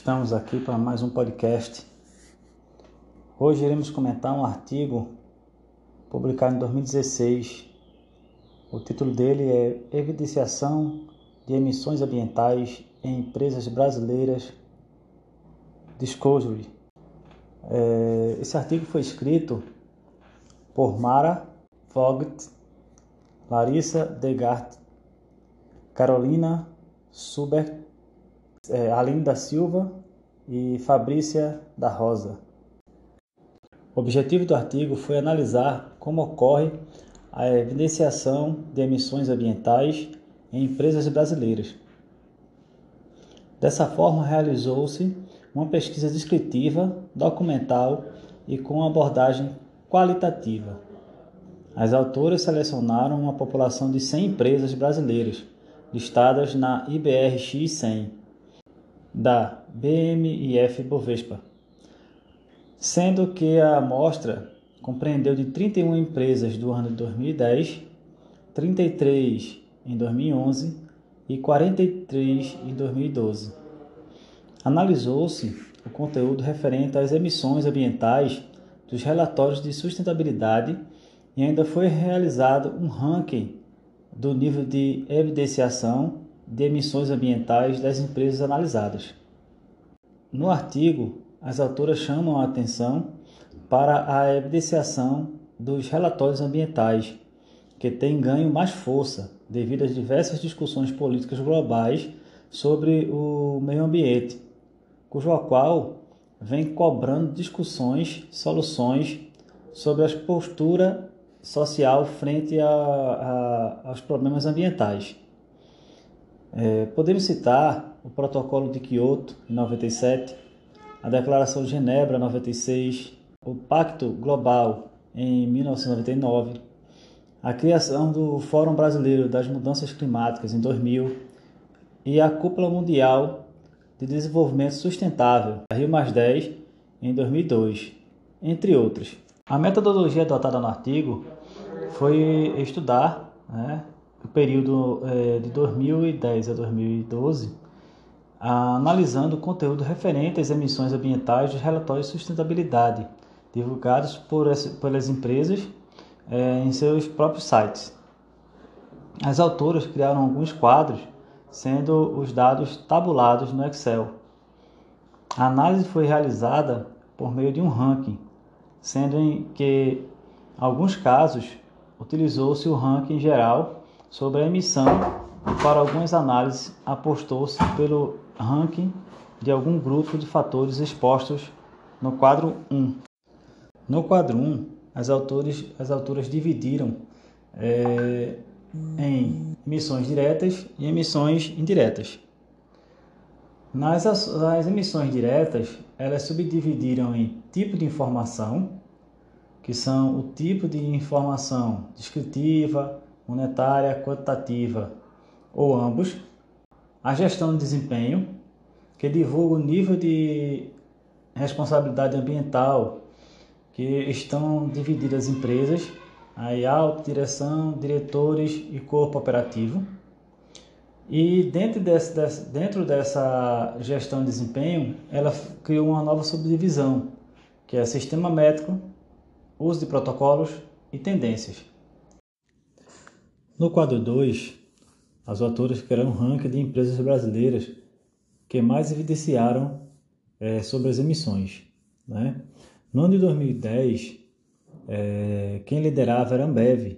Estamos aqui para mais um podcast. Hoje iremos comentar um artigo publicado em 2016. O título dele é Evidenciação de emissões ambientais em empresas brasileiras Discovery. É, esse artigo foi escrito por Mara Vogt, Larissa Degart, Carolina Subert é, Aline da Silva e Fabrícia da Rosa. O objetivo do artigo foi analisar como ocorre a evidenciação de emissões ambientais em empresas brasileiras. Dessa forma, realizou-se uma pesquisa descritiva, documental e com abordagem qualitativa. As autoras selecionaram uma população de 100 empresas brasileiras listadas na IBRX 100 da BMIF Bovespa, sendo que a amostra compreendeu de 31 empresas do ano de 2010, 33 em 2011 e 43 em 2012. Analisou-se o conteúdo referente às emissões ambientais dos relatórios de sustentabilidade e ainda foi realizado um ranking do nível de evidenciação de emissões ambientais das empresas analisadas. No artigo, as autoras chamam a atenção para a evidenciação dos relatórios ambientais, que têm ganho mais força devido às diversas discussões políticas globais sobre o meio ambiente, cujo qual vem cobrando discussões, soluções sobre a postura social frente a, a, aos problemas ambientais. É, podemos citar o Protocolo de Quioto, em 97, a Declaração de Genebra, 96, o Pacto Global, em 1999, a criação do Fórum Brasileiro das Mudanças Climáticas, em 2000, e a Cúpula Mundial de Desenvolvimento Sustentável, Rio em 2002, entre outros. A metodologia adotada no artigo foi estudar né, o período é, de 2010 a 2012, analisando o conteúdo referente às emissões ambientais dos relatórios de sustentabilidade divulgados por pelas empresas é, em seus próprios sites. As autoras criaram alguns quadros, sendo os dados tabulados no Excel. A análise foi realizada por meio de um ranking, sendo em que, alguns casos, utilizou-se o ranking geral Sobre a emissão, para algumas análises, apostou-se pelo ranking de algum grupo de fatores expostos no quadro 1. No quadro 1, as, autores, as autoras dividiram é, em emissões diretas e emissões indiretas. Nas as emissões diretas, elas subdividiram em tipo de informação, que são o tipo de informação descritiva, monetária, quantitativa ou ambos, a gestão de desempenho, que divulga o nível de responsabilidade ambiental que estão divididas as empresas, aí alta, direção, diretores e corpo operativo. E dentro, desse, desse, dentro dessa gestão de desempenho, ela criou uma nova subdivisão, que é sistema métrico, uso de protocolos e tendências. No quadro 2, as autoras criaram um ranking de empresas brasileiras que mais evidenciaram é, sobre as emissões. Né? No ano de 2010, é, quem liderava era a Ambev,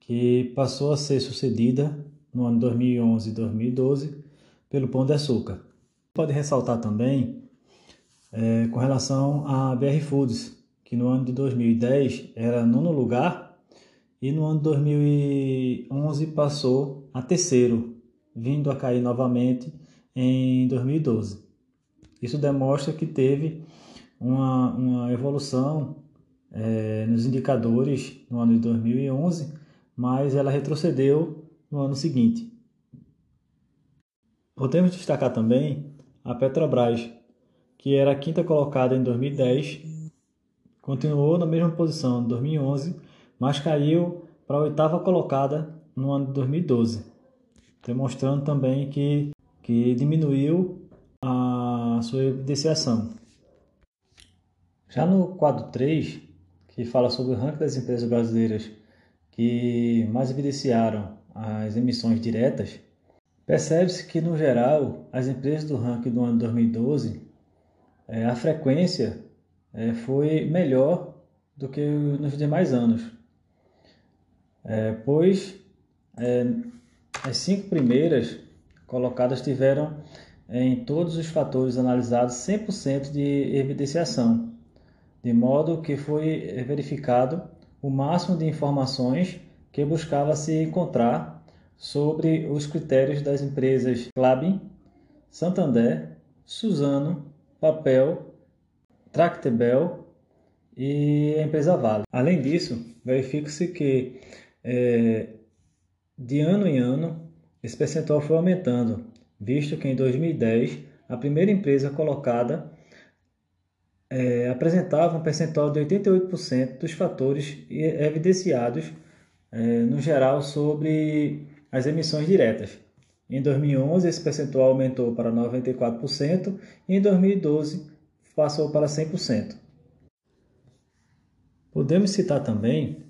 que passou a ser sucedida no ano 2011 e 2012 pelo Pão de Açúcar. Pode ressaltar também é, com relação à BR Foods, que no ano de 2010 era nono lugar e no ano 2011 passou a terceiro, vindo a cair novamente em 2012. Isso demonstra que teve uma, uma evolução é, nos indicadores no ano de 2011, mas ela retrocedeu no ano seguinte. Podemos destacar também a Petrobras, que era a quinta colocada em 2010, continuou na mesma posição em 2011 mas caiu para a oitava colocada no ano de 2012, demonstrando também que, que diminuiu a sua evidenciação. Já no quadro 3, que fala sobre o ranking das empresas brasileiras que mais evidenciaram as emissões diretas, percebe-se que, no geral, as empresas do ranking do ano 2012, é, a frequência é, foi melhor do que nos demais anos, é, pois é, as cinco primeiras colocadas tiveram é, em todos os fatores analisados 100% de evidenciação, de modo que foi verificado o máximo de informações que buscava se encontrar sobre os critérios das empresas Clabin, Santander, Suzano, Papel, Tractebel e a empresa Vale. Além disso, verifica-se que é, de ano em ano esse percentual foi aumentando, visto que em 2010 a primeira empresa colocada é, apresentava um percentual de 88% dos fatores evidenciados é, no geral sobre as emissões diretas. Em 2011, esse percentual aumentou para 94% e em 2012 passou para 100%. Podemos citar também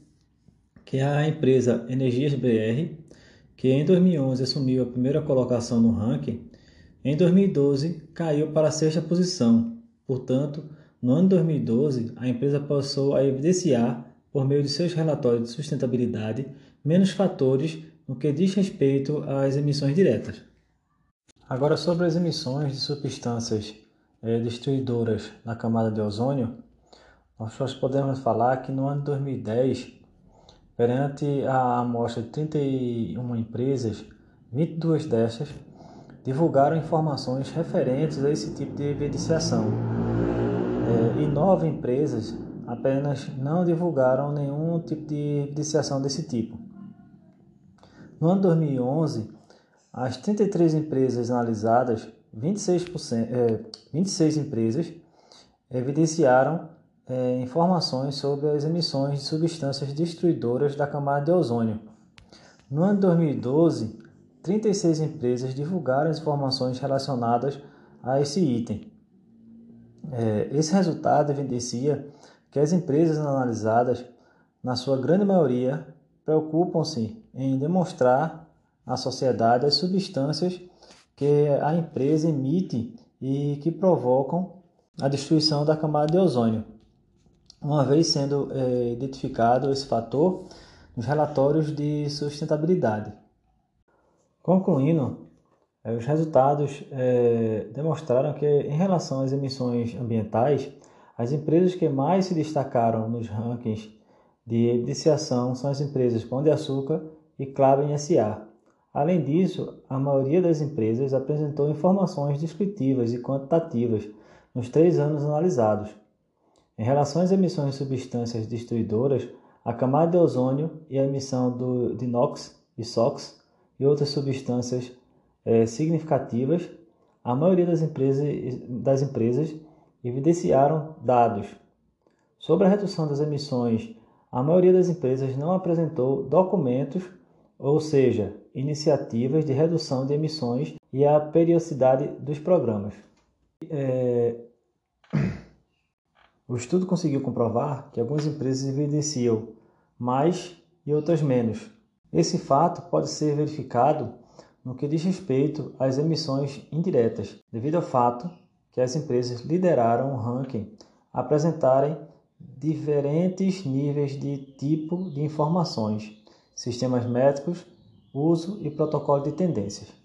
que a empresa Energias BR, que em 2011 assumiu a primeira colocação no ranking, em 2012 caiu para a sexta posição. Portanto, no ano 2012, a empresa passou a evidenciar, por meio de seus relatórios de sustentabilidade, menos fatores no que diz respeito às emissões diretas. Agora, sobre as emissões de substâncias é, destruidoras na camada de ozônio, nós podemos falar que no ano de 2010, perante a amostra de 31 empresas, 22 destas divulgaram informações referentes a esse tipo de evidenciação é, e nove empresas apenas não divulgaram nenhum tipo de evidenciação desse tipo. No ano 2011, as 33 empresas analisadas, 26%, é, 26 empresas evidenciaram é, informações sobre as emissões de substâncias destruidoras da camada de ozônio. No ano 2012, 36 empresas divulgaram informações relacionadas a esse item. É, esse resultado evidencia que as empresas analisadas, na sua grande maioria, preocupam-se em demonstrar à sociedade as substâncias que a empresa emite e que provocam a destruição da camada de ozônio, uma vez sendo é, identificado esse fator nos relatórios de sustentabilidade. Concluindo, é, os resultados é, demonstraram que, em relação às emissões ambientais, as empresas que mais se destacaram nos rankings de evidenciação são as empresas Pão de Açúcar e Clabin SA. Além disso, a maioria das empresas apresentou informações descritivas e quantitativas nos três anos analisados. Em relação às emissões de substâncias destruidoras, a camada de ozônio e a emissão do, de NOx e SOx e outras substâncias é, significativas, a maioria das empresas, das empresas evidenciaram dados. Sobre a redução das emissões, a maioria das empresas não apresentou documentos, ou seja, iniciativas de redução de emissões e a periodicidade dos programas. É... O estudo conseguiu comprovar que algumas empresas evidenciam mais e outras menos. Esse fato pode ser verificado no que diz respeito às emissões indiretas, devido ao fato que as empresas lideraram o ranking apresentarem diferentes níveis de tipo de informações, sistemas métricos, uso e protocolo de tendências.